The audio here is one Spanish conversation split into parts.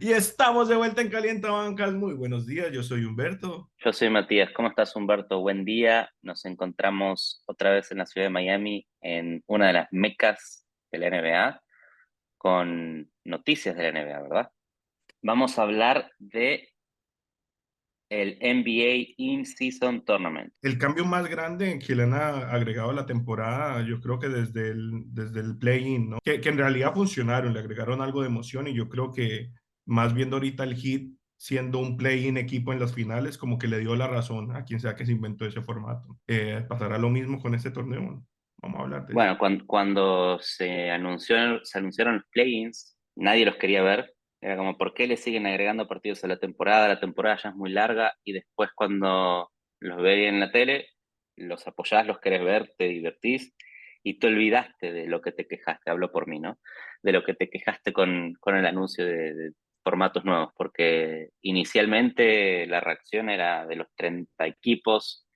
Y estamos de vuelta en Calienta Bancas. Muy buenos días, yo soy Humberto. Yo soy Matías. ¿Cómo estás, Humberto? Buen día. Nos encontramos otra vez en la ciudad de Miami, en una de las mecas de la NBA, con noticias de la NBA, ¿verdad? Vamos a hablar de el NBA In-Season Tournament. El cambio más grande que le han agregado a la temporada, yo creo que desde el, desde el play-in, ¿no? Que, que en realidad funcionaron, le agregaron algo de emoción y yo creo que más viendo ahorita el hit siendo un play-in equipo en las finales, como que le dio la razón a quien sea que se inventó ese formato. Eh, ¿Pasará lo mismo con este torneo? Vamos a hablar de Bueno, cuando, cuando, se, anunció, se anunciaron los play-ins, nadie los quería ver. Era como, ¿por qué le siguen agregando partidos a la temporada? La temporada ya es muy larga y después cuando los ve en la tele, los apoyás, los querés ver, te divertís y te olvidaste de lo que te quejaste, hablo por mí, ¿no? De lo que te quejaste con, con el anuncio de, formatos nuevos, porque inicialmente la reacción era de los 30 equipos,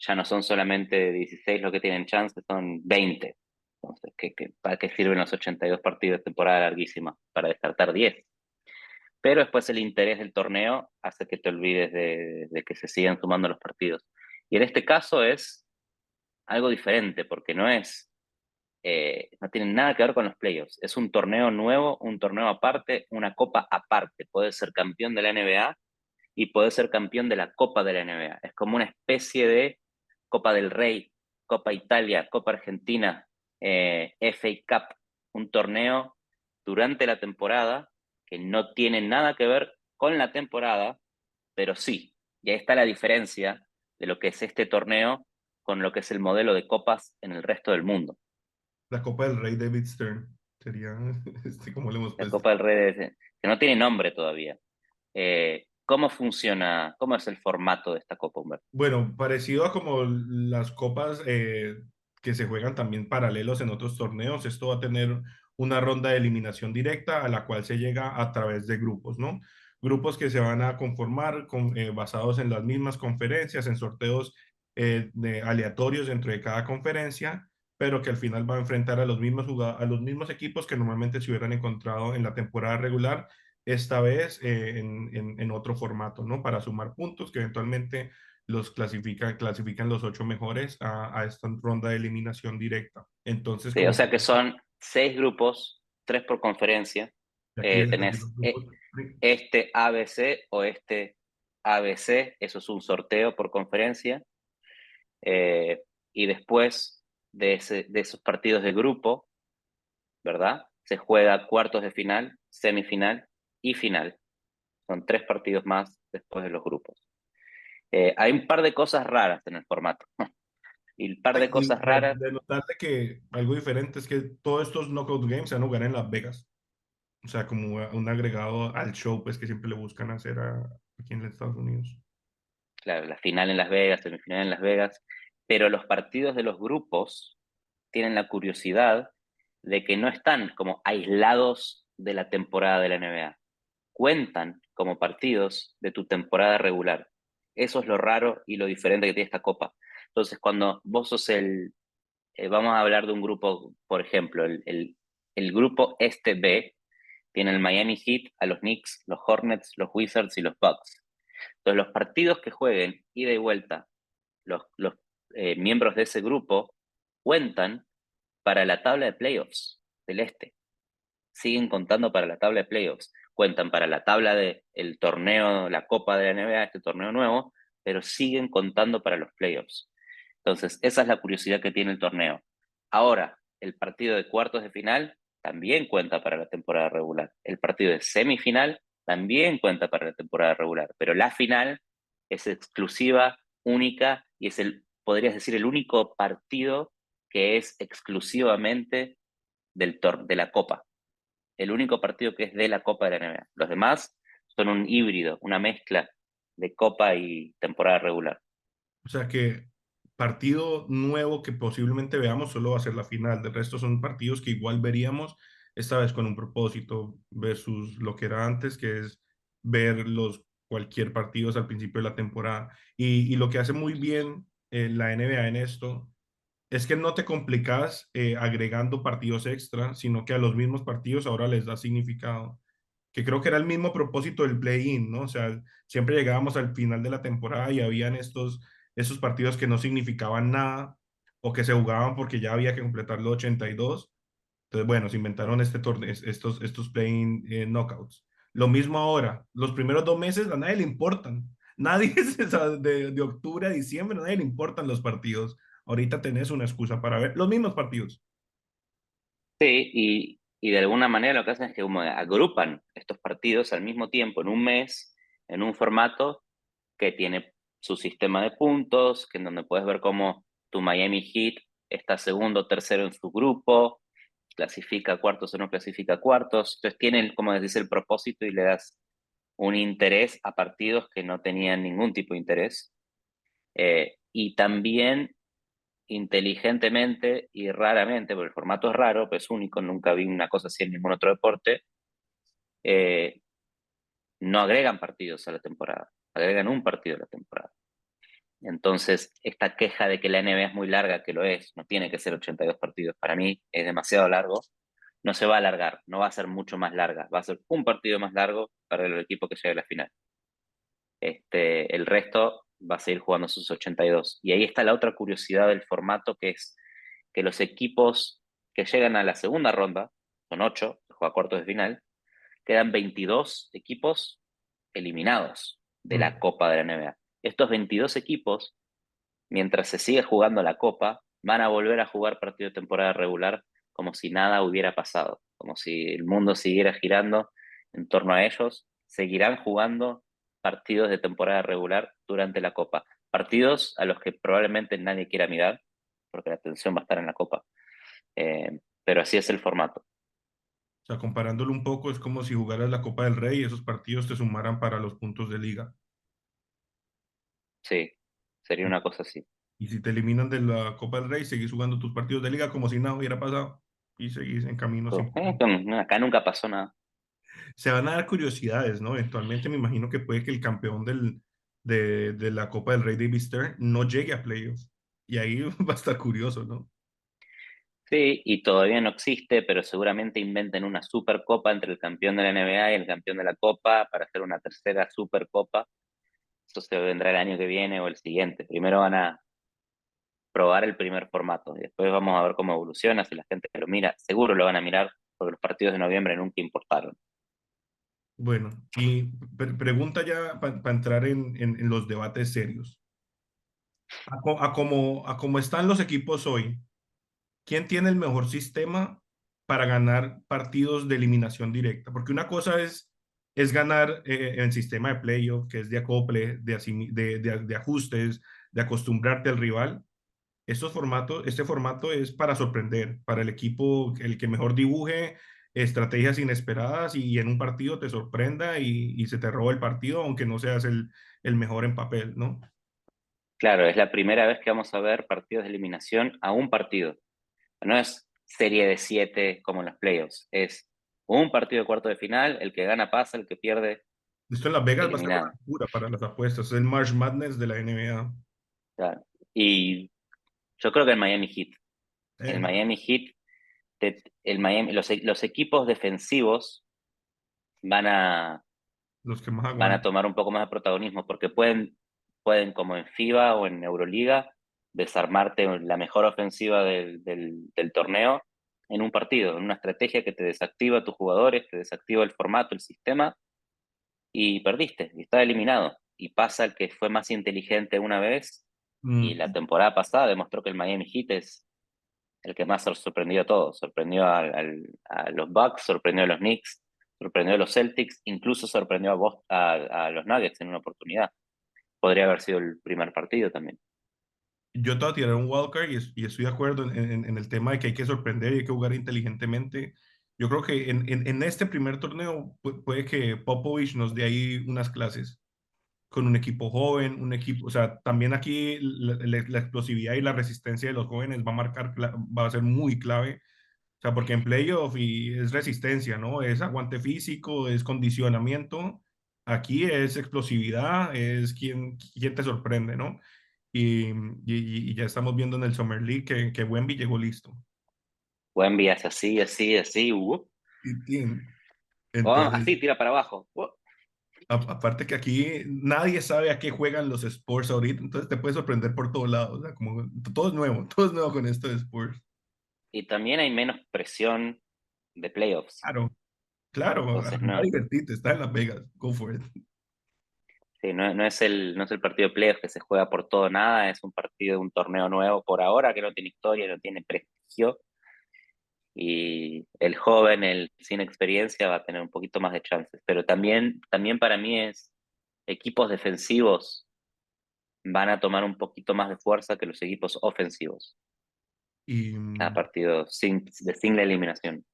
ya no son solamente 16 los que tienen chance, son 20. Entonces, ¿qué, para qué sirven los 82 partidos de temporada larguísima? Para descartar 10. Pero después el interés del torneo hace que te olvides de, de que se sigan sumando los partidos. Y en este caso es algo diferente, porque no es eh, no tiene nada que ver con los playoffs. Es un torneo nuevo, un torneo aparte, una copa aparte. Puedes ser campeón de la NBA y puedes ser campeón de la Copa de la NBA. Es como una especie de Copa del Rey, Copa Italia, Copa Argentina, eh, FA Cup, un torneo durante la temporada que no tiene nada que ver con la temporada, pero sí, y ahí está la diferencia de lo que es este torneo con lo que es el modelo de copas en el resto del mundo. La Copa del Rey David Stern. Sería, este, como le hemos La Copa del Rey, que no tiene nombre todavía. Eh, ¿Cómo funciona? ¿Cómo es el formato de esta Copa, Humberto? Bueno, parecido a como las copas eh, que se juegan también paralelos en otros torneos, esto va a tener una ronda de eliminación directa a la cual se llega a través de grupos, ¿no? Grupos que se van a conformar con, eh, basados en las mismas conferencias, en sorteos de aleatorios dentro de cada conferencia pero que al final va a enfrentar a los mismos, a los mismos equipos que normalmente se hubieran encontrado en la temporada regular, esta vez eh, en, en, otro formato, ¿no? Para sumar puntos que eventualmente los clasifican, clasifican los ocho mejores a, a esta ronda de eliminación directa. Entonces, o sea que son seis grupos, tres por conferencia. Eh, tenés e, este ABC o este ABC, eso es un sorteo por conferencia. Eh, y después de, ese, de esos partidos de grupo, ¿verdad? Se juega cuartos de final, semifinal y final. Son tres partidos más después de los grupos. Eh, hay un par de cosas raras en el formato. y un par de cosas raras. De notarte que algo diferente es que todos estos knockout games se van a jugar en Las Vegas. O sea, como un agregado al show pues, que siempre le buscan hacer aquí en Estados Unidos. Claro, la final en Las Vegas, semifinal en Las Vegas pero los partidos de los grupos tienen la curiosidad de que no están como aislados de la temporada de la NBA. Cuentan como partidos de tu temporada regular. Eso es lo raro y lo diferente que tiene esta copa. Entonces, cuando vos sos el, eh, vamos a hablar de un grupo, por ejemplo, el, el, grupo este B, tiene el Miami Heat, a los Knicks, los Hornets, los Wizards y los Bucks. Entonces, los partidos que jueguen ida y vuelta, los, los eh, miembros de ese grupo cuentan para la tabla de playoffs del este. Siguen contando para la tabla de playoffs. Cuentan para la tabla del el torneo, la Copa de la NBA, este torneo nuevo, pero siguen contando para los playoffs. Entonces, esa es la curiosidad que tiene el torneo. Ahora, el partido de cuartos de final también cuenta para la temporada regular. El partido de semifinal también cuenta para la temporada regular, pero la final es exclusiva, única y es el podrías decir, el único partido que es exclusivamente del de la Copa. El único partido que es de la Copa de la NBA. Los demás son un híbrido, una mezcla de Copa y temporada regular. O sea que partido nuevo que posiblemente veamos solo va a ser la final. De resto son partidos que igual veríamos, esta vez con un propósito versus lo que era antes, que es ver los cualquier partido al principio de la temporada. Y, y lo que hace muy bien la NBA en esto es que no te complicas eh, agregando partidos extra, sino que a los mismos partidos ahora les da significado. que creo que era el mismo propósito del play-in, ¿no? O sea, siempre llegábamos al final de la temporada y habían estos, estos partidos que no significaban nada o que se jugaban porque ya había que completar los 82. Entonces, bueno, se inventaron este torneo, estos, estos play-in eh, knockouts. Lo mismo ahora, los primeros dos meses a nadie le importan. Nadie, de, de octubre a diciembre, nadie le importan los partidos. Ahorita tenés una excusa para ver los mismos partidos. Sí, y, y de alguna manera lo que hacen es que agrupan estos partidos al mismo tiempo en un mes, en un formato que tiene su sistema de puntos, que en donde puedes ver cómo tu Miami Heat está segundo o tercero en su grupo, clasifica cuartos o no clasifica cuartos. Entonces tienen, como decís, el propósito y le das un interés a partidos que no tenían ningún tipo de interés. Eh, y también inteligentemente y raramente, porque el formato es raro, pues es único, nunca vi una cosa así en ningún otro deporte, eh, no agregan partidos a la temporada, agregan un partido a la temporada. Entonces, esta queja de que la NBA es muy larga, que lo es, no tiene que ser 82 partidos, para mí es demasiado largo, no se va a alargar, no va a ser mucho más larga, va a ser un partido más largo para el equipo que llegue a la final. Este, el resto va a seguir jugando sus 82. Y ahí está la otra curiosidad del formato, que es que los equipos que llegan a la segunda ronda, son 8, juega cuartos de final, quedan 22 equipos eliminados de la mm. Copa de la NBA. Estos 22 equipos, mientras se sigue jugando la Copa, van a volver a jugar partido de temporada regular como si nada hubiera pasado, como si el mundo siguiera girando en torno a ellos, seguirán jugando partidos de temporada regular durante la Copa. Partidos a los que probablemente nadie quiera mirar, porque la atención va a estar en la Copa. Eh, pero así es el formato. O sea, comparándolo un poco, es como si jugaras la Copa del Rey y esos partidos te sumaran para los puntos de liga. Sí, sería una cosa así. Y si te eliminan de la Copa del Rey, seguís jugando tus partidos de liga como si nada hubiera pasado y seguís en camino. Eh, acá nunca pasó nada se van a dar curiosidades, ¿no? Eventualmente me imagino que puede que el campeón del, de, de la Copa del Rey David Stern no llegue a playoffs. Y ahí va a estar curioso, ¿no? Sí, y todavía no existe, pero seguramente inventen una supercopa entre el campeón de la NBA y el campeón de la Copa para hacer una tercera supercopa. Eso se vendrá el año que viene o el siguiente. Primero van a probar el primer formato y después vamos a ver cómo evoluciona, si la gente lo mira, seguro lo van a mirar porque los partidos de noviembre nunca importaron. Bueno, y pregunta ya para entrar en, en, los debates serios. A, a, como, a cómo están los equipos hoy, ¿quién tiene el mejor sistema para ganar partidos de eliminación directa? Porque una cosa es, es ganar eh, en sistema de playoff, que es de acople, de, de, de, de ajustes, de acostumbrarte al rival. Estos formatos, este formato es para sorprender, para el equipo, el que mejor dibuje, estrategias inesperadas y en un partido te sorprenda y, se te roba el partido, aunque no seas el, el, mejor en papel, ¿no? Claro, es la primera vez que vamos a ver partidos de eliminación a un partido. No es serie de siete como en los playoffs, es un partido de cuarto de final, el que gana pasa, el que pierde. Esto en Las Vegas va a ser una locura para las apuestas, es el March Madness de la NBA. Claro. Y yo creo que el Miami Heat. El eh. Miami Heat el Miami, los, los equipos defensivos van a, los que más van a tomar un poco más de protagonismo porque pueden, pueden, como en FIBA o en Euroliga, desarmarte la mejor ofensiva del, del, torneo en un partido, en una estrategia que te desactiva a tus jugadores, te desactiva el formato, el sistema, y perdiste, y está eliminado. Y pasa el que fue más inteligente una vez, y la temporada pasada demostró que el Miami Heat es el que más sorprendió a todos. Sorprendió a, los Bucks, sorprendió a los Knicks, sorprendió a los Celtics, incluso sorprendió a, a, los Nuggets en una oportunidad. Podría haber sido el primer partido también. Yo te voy a tirar un wildcard y, y estoy de acuerdo en, en, el tema de que hay que sorprender y hay que jugar inteligentemente. Yo creo que en, en este primer torneo puede que Popovich nos dé ahí unas clases con un equipo joven, un equipo, o sea, también aquí la, explosividad y la resistencia de los jóvenes va a marcar, va a ser muy clave, o sea, porque en playoff y es resistencia, ¿no? Es aguante físico, es condicionamiento, aquí es explosividad, es quien, quien te sorprende, ¿no? Y, y, ya estamos viendo en el Summer League que, que Wemby llegó listo. Wemby hace así, así, así, uh. así, tira para abajo. Aparte que aquí nadie sabe a qué juegan los sports ahorita, entonces te puede sorprender por todos lados. O sea, como todo es nuevo, todo es nuevo con esto de sports. Y también hay menos presión de playoffs. Claro, claro, no. está en Las Vegas, go for it. Sí, no, no, es el, no es el partido de playoffs que se juega por todo nada, es un partido de un torneo nuevo por ahora que no tiene historia, no tiene prestigio y el joven, el sin experiencia, va a tener un poquito más de chances. Pero también, también para mí es equipos defensivos van a tomar un poquito más de fuerza que los equipos ofensivos. Y, a partido de single eliminación.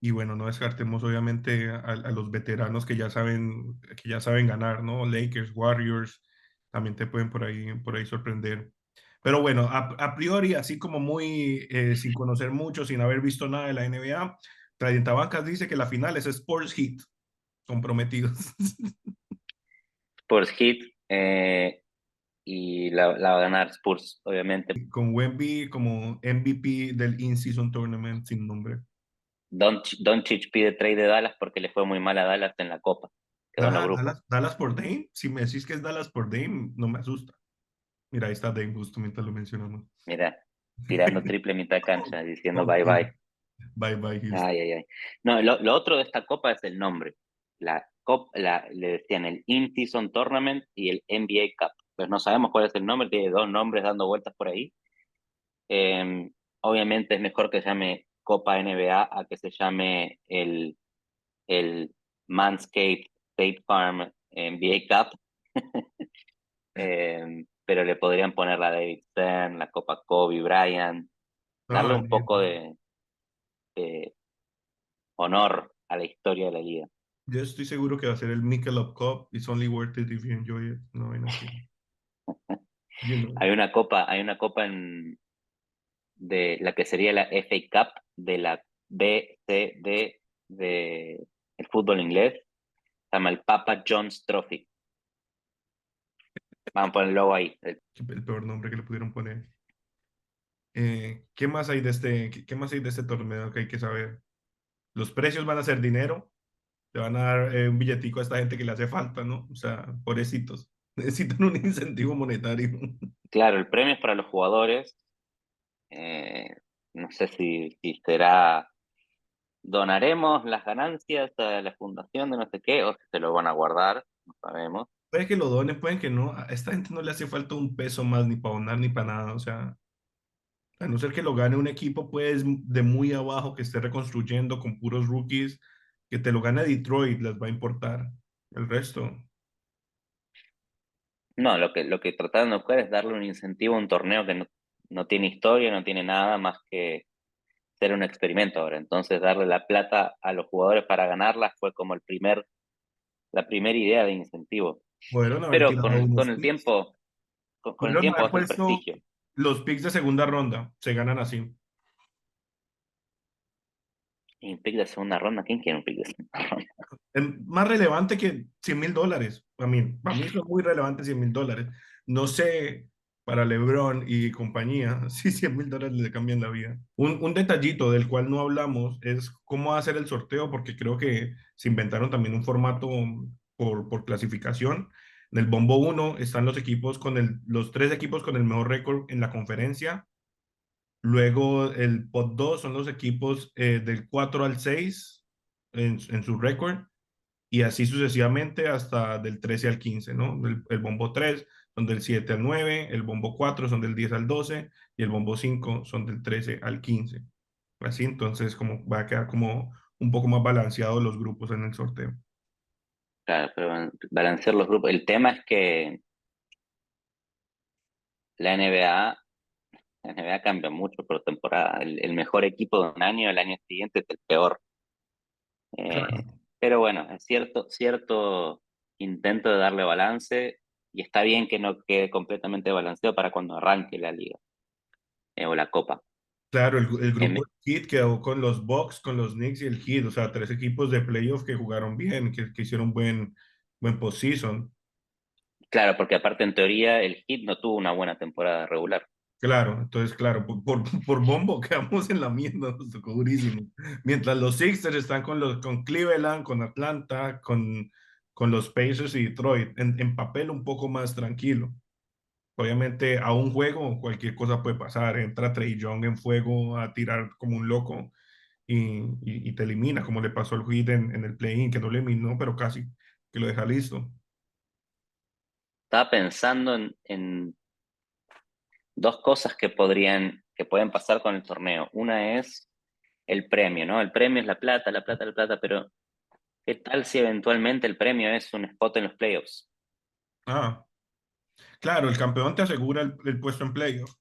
Y bueno, no descartemos obviamente a, a, los veteranos que ya saben que ya saben ganar, ¿no? Lakers, Warriors, también te pueden por ahí, por ahí sorprender. Pero bueno, a, priori, así como muy eh, sin conocer mucho, sin haber visto nada de la NBA, Tradientabancas dice que la final es Sports Heat, comprometidos. Sports Heat, eh, y la, va a ganar Spurs, obviamente. Con Wemby como MVP del In-Season Tournament sin nombre. Doncic pide trade de Dallas porque le fue muy mal a Dallas en la Copa. Dallas, Dallas, por Dame, si me decís que es Dallas por Dame, no me asusta. Mira, ahí está Dame, justo mientras lo mencionamos. Mira, tirando triple mitad cancha, diciendo bye bye. Bye bye. Ay, ay, ay. No, lo, otro de esta copa es el nombre. La, copa, la le decían el In-Season Tournament y el NBA Cup. Pues no sabemos cuál es el nombre, tiene dos nombres dando vueltas por ahí. Em, obviamente es mejor que se llame Copa NBA a que se llame el, el Manscaped State Farm NBA Cup. eh, pero le podrían poner la David Stern, la Copa Kobe Bryant, darle ah, un poco de, honor a la historia de la liga. Yo estoy seguro que va a ser el Michelob Cup. It's only worth it if you enjoy it. No, Hay una copa, hay una copa en de la que sería la FA Cup de la BCD de el fútbol inglés. Se llama el Papa John's Trophy. Vamos a poner el logo ahí. El peor nombre que le pudieron poner. Eh, ¿Qué más hay de este, qué, más hay de este torneo que hay que saber? Los precios van a ser dinero. Te van a dar eh, un billetico a esta gente que le hace falta, ¿no? O sea, pobrecitos. Necesitan un incentivo monetario. Claro, el premio es para los jugadores. Eh, no sé si, si será donaremos las ganancias a la fundación de no sé qué, o si se lo van a guardar, no sabemos. Puede que lo donen, pueden que no. A esta gente no le hace falta un peso más ni para donar ni para nada. O sea, a no ser que lo gane un equipo, pues, de muy abajo que esté reconstruyendo con puros rookies, que te lo gane Detroit, les va a importar. El resto. No, lo que, lo que trataron de buscar es darle un incentivo a un torneo que no, no tiene historia, no tiene nada más que ser un experimento ahora. Entonces, darle la plata a los jugadores para ganarla fue como el primer, la primera idea de incentivo. Pero con, el tiempo, con, el tiempo prestigio. Los picks de segunda ronda se ganan así. ¿Y un pick de segunda ronda? ¿Quién quiere un pick de segunda ronda? más relevante que 100 mil dólares. Para mí, para mí es muy relevante 100 mil dólares. No sé para LeBron y compañía si 100 mil dólares le cambian la vida. Un, un, detallito del cual no hablamos es cómo hacer el sorteo, porque creo que se inventaron también un formato por, por clasificación. En el bombo 1 están los equipos con el, los tres equipos con el mejor récord en la conferencia. Luego el pot 2 son los equipos eh, del 4 al 6 en, en su récord. Y así sucesivamente hasta del 13 al 15, ¿no? El, el, bombo 3 son del 7 al 9, el bombo 4 son del 10 al 12 y el bombo 5 son del 13 al 15. Así entonces como va a quedar como un poco más balanceado los grupos en el sorteo. Claro, pero balancear los grupos. El tema es que la NBA, la NBA cambia mucho por temporada. El, mejor equipo de un año, el año siguiente es el peor. Eh, pero bueno, es cierto, cierto intento de darle balance y está bien que no quede completamente balanceado para cuando arranque la liga eh, o la copa. Claro, el, el grupo Heat quedó con los Bucks, con los Knicks y el Heat, o sea, tres equipos de playoff que jugaron bien, que, que hicieron buen, buen postseason. Claro, porque aparte en teoría el Heat no tuvo una buena temporada regular. Claro, entonces, claro, por, por, por bombo quedamos en la mierda, nos tocó durísimo. Mientras los Sixers están con, los, con Cleveland, con Atlanta, con, con los Pacers y Detroit, en, en papel un poco más tranquilo. Obviamente, a un juego cualquier cosa puede pasar. Entra Trey Young en fuego a tirar como un loco y, y, y te elimina, como le pasó al Heat en, en el play-in, que no le eliminó, pero casi que lo deja listo. Estaba pensando en, en dos cosas que podrían, que pueden pasar con el torneo. Una es el premio, ¿no? El premio es la plata, la plata, la plata, pero ¿qué tal si eventualmente el premio es un spot en los playoffs? Ah, claro, el campeón te asegura el, el puesto en playoff.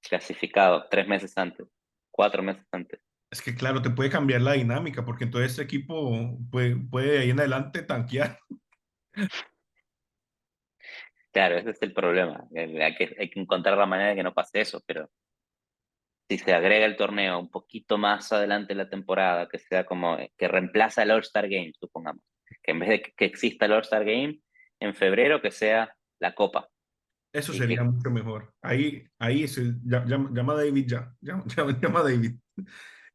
Clasificado tres meses antes, cuatro meses antes. Es que, claro, te puede cambiar la dinámica, porque entonces este equipo puede, puede de ahí en adelante tanquear. Claro, ese es el problema. Hay que, hay que encontrar la manera de que no pase eso, pero si se agrega el torneo un poquito más adelante en la temporada, que sea como eh, que reemplaza el All-Star Game, supongamos, que en vez de que, que exista el All-Star Game en febrero, que sea la Copa. Eso sería mucho mejor. Ahí, ahí se, llama, David ya, llama, David.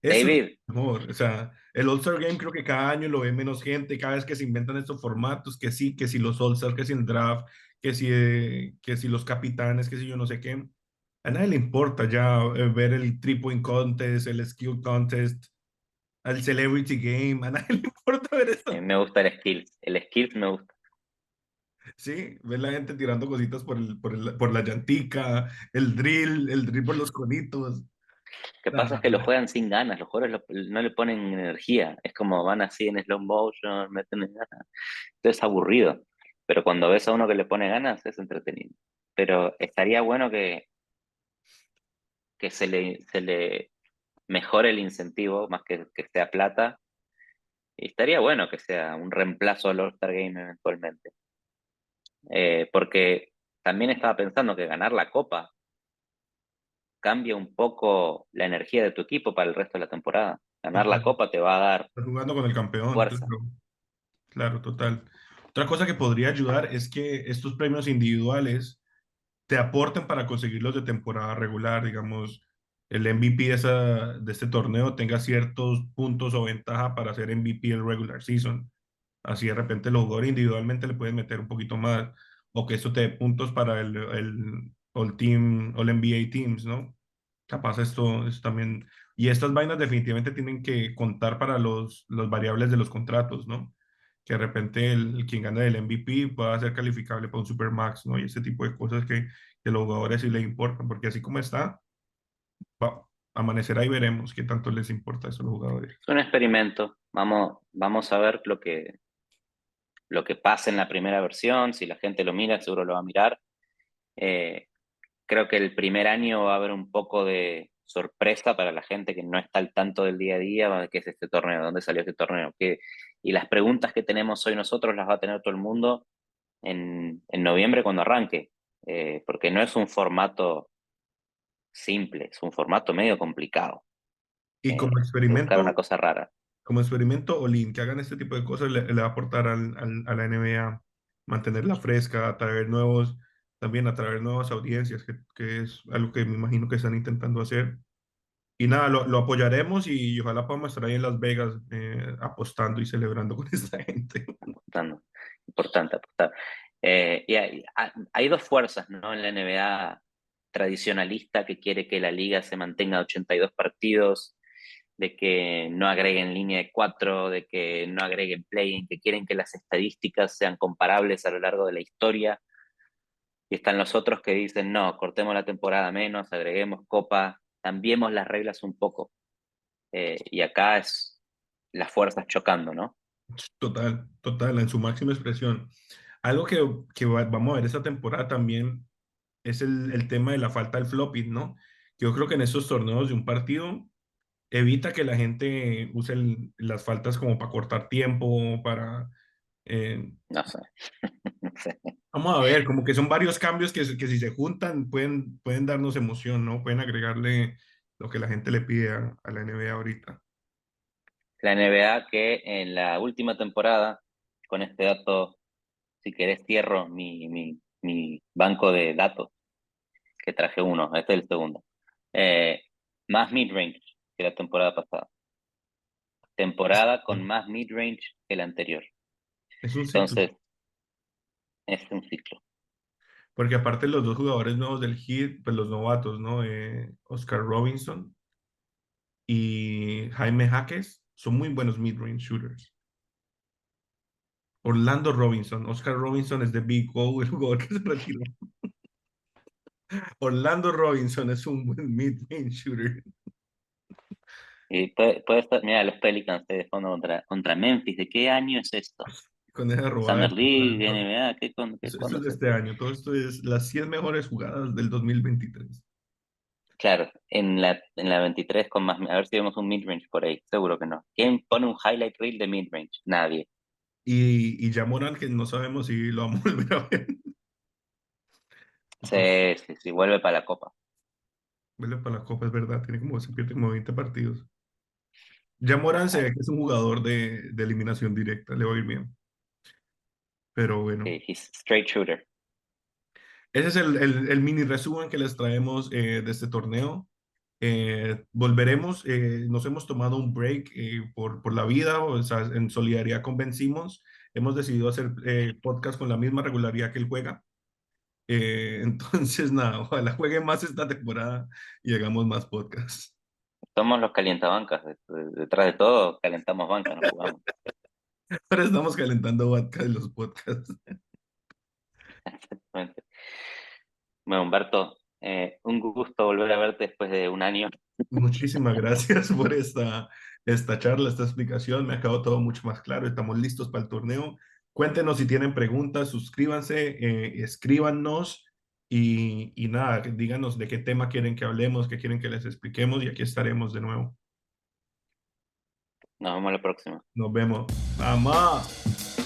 Eso es David, mejor. O sea, el All-Star Game creo que cada año lo ve menos gente, cada vez que se inventan estos formatos, que sí, que si los All-Stars, que si el draft, que si, eh, que si los capitanes, que si yo no sé qué. A nadie le importa ya eh, ver el point contest, el skill contest, el celebrity game. A nadie le importa ver eso. eh, me gusta el Skills. El Skills me gusta. Sí, ver la gente tirando cositas por, el, por, el- por la llantica, el drill, el drill por los conitos. Lo que pasa es que lo juegan sin ganas, los jugadores lo- no le ponen energía. Es como van así en slow motion, meten en ganas. Entonces es aburrido. Pero cuando ves a uno que le pone ganas, es entretenido. Pero estaría bueno que, que se le, se le mejore el incentivo, más que que sea plata. Y estaría bueno que sea un reemplazo al All-Star Game eventualmente. Eh, porque también estaba pensando que ganar la copa cambia un poco la energía de tu equipo para el resto de la temporada. Ganar la copa te va a dar estás jugando con el campeón, fuerza. claro, claro, total. Otra cosa que podría ayudar es que estos premios individuales te aporten para conseguirlos de temporada regular, digamos, el MVP de, esa, de este torneo tenga ciertos puntos o ventaja para ser MVP el regular season. Así de repente los jugadores individualmente le pueden meter un poquito más, o que esto te dé puntos para el, el All Team, All NBA Teams, ¿no? Capaz esto es también, y estas vainas definitivamente tienen que contar para los, los variables de los contratos, ¿no? Que de repente el, quien gana el MVP pueda ser calificable para un Supermax, ¿no? Y ese tipo de cosas que, que los jugadores sí les importan, porque así como está, va, amanecerá y veremos qué tanto les importa eso a los jugadores. Es un experimento. Vamos, vamos a ver lo que, lo que pasa en la primera versión. Si la gente lo mira, seguro lo va a mirar. Eh, creo que el primer año va a haber un poco de sorpresa para la gente que no está al tanto del día a día, qué es este torneo, dónde salió este torneo, ¿Qué? y las preguntas que tenemos hoy nosotros las va a tener todo el mundo en, en noviembre cuando arranque, eh, porque no es un formato simple, es un formato medio complicado. Y Eh, como buscar experimento, una cosa rara. Como experimento, Olin, que hagan este tipo de cosas le, le va a aportar a la NBA, mantenerla fresca, atraer nuevos, también atraer nuevas audiencias, que, es algo que me imagino que están intentando hacer. Y nada, lo, apoyaremos y, ojalá podamos estar ahí en Las Vegas eh, apostando y celebrando con esta gente. Importante, importante apostar. Eh, y hay, dos fuerzas ¿no? en la NBA tradicionalista que quiere que la liga se mantenga a 82 partidos, de que no agreguen línea de cuatro, de que no agreguen play que quieren que las estadísticas sean comparables a lo largo de la historia. Y están los otros que dicen, no, cortemos la temporada menos, agreguemos copa, cambiemos las reglas un poco. Eh, y acá es las fuerzas chocando, ¿no? Total, total, en su máxima expresión. Algo que, que va- vamos a ver esta temporada también es el, el tema de la falta del flopping, ¿no? Yo creo que en estos torneos de un partido evita que la gente use el- las faltas como para cortar tiempo, para... eh, No sé. vamos a ver, como que son varios cambios que, si se juntan pueden, pueden darnos emoción, ¿no? Pueden agregarle lo que la gente le pide a, a la NBA ahorita. La NBA que en la última temporada, con este dato, si querés cierro mi, mi, mi banco de datos, que traje uno, este es el segundo. Eh, más mid-range que la temporada pasada. Temporada con más mid-range que la anterior. Es un ciclo. Entonces, es un ciclo. Porque aparte los dos jugadores nuevos del Heat, pues los novatos, ¿no? Eh, Oscar Robinson y Jaime Jaques son muy buenos mid-range shooters. Orlando Robinson. Oscar Robinson es de Big O, el jugador que se retiró. Orlando Robinson es un buen mid-range shooter. Y puede, puede estar, mira, los Pelicans de fondo contra, contra Memphis. ¿De qué año es esto? Con esa robada. Summer League, No, NBA, ¿qué, con, qué Eso, eso cuándo es de es este año. Todo esto es las 100 mejores jugadas del 2023. Claro, en la, en la 23 con más, a ver si vemos un mid-range por ahí, seguro que no. ¿Quién pone un highlight reel de mid-range? Nadie. Y, y ya Morán, que no sabemos si lo vamos a volver a ver. Sí, sí, sí, vuelve para la copa. Vuelve para la Copa, es verdad. Tiene como, se pierde como 20 partidos. Ya Morán se ve que es un jugador de, de eliminación directa. Le va a ir bien. Pero bueno. Sí, he's straight shooter. Ese es el, el, el mini resumen que les traemos eh, de este torneo. Eh, volveremos, eh, nos hemos tomado un break eh, por, por la vida, o sea, en solidaridad con Vencimos. Hemos decidido hacer podcast con la misma regularidad que él juega. Entonces, nada, ojalá juegue más esta temporada y hagamos más podcasts. Somos los calientabancas. de- de- Detrás de todo, calentamos banca, no jugamos. Ahora estamos calentando vodka de los podcasts. Exactamente. Bueno, Humberto, eh, un gusto volver a verte después de un año. Muchísimas gracias por esta, esta charla, esta explicación. Me ha quedado todo mucho más claro. Estamos listos para el torneo. Cuéntenos si tienen preguntas, suscríbanse, eh, escríbanos y, y nada, díganos de qué tema quieren que hablemos, qué quieren que les expliquemos y aquí estaremos de nuevo. Nos vemos la próxima. Nos vemos. ¡Vamos!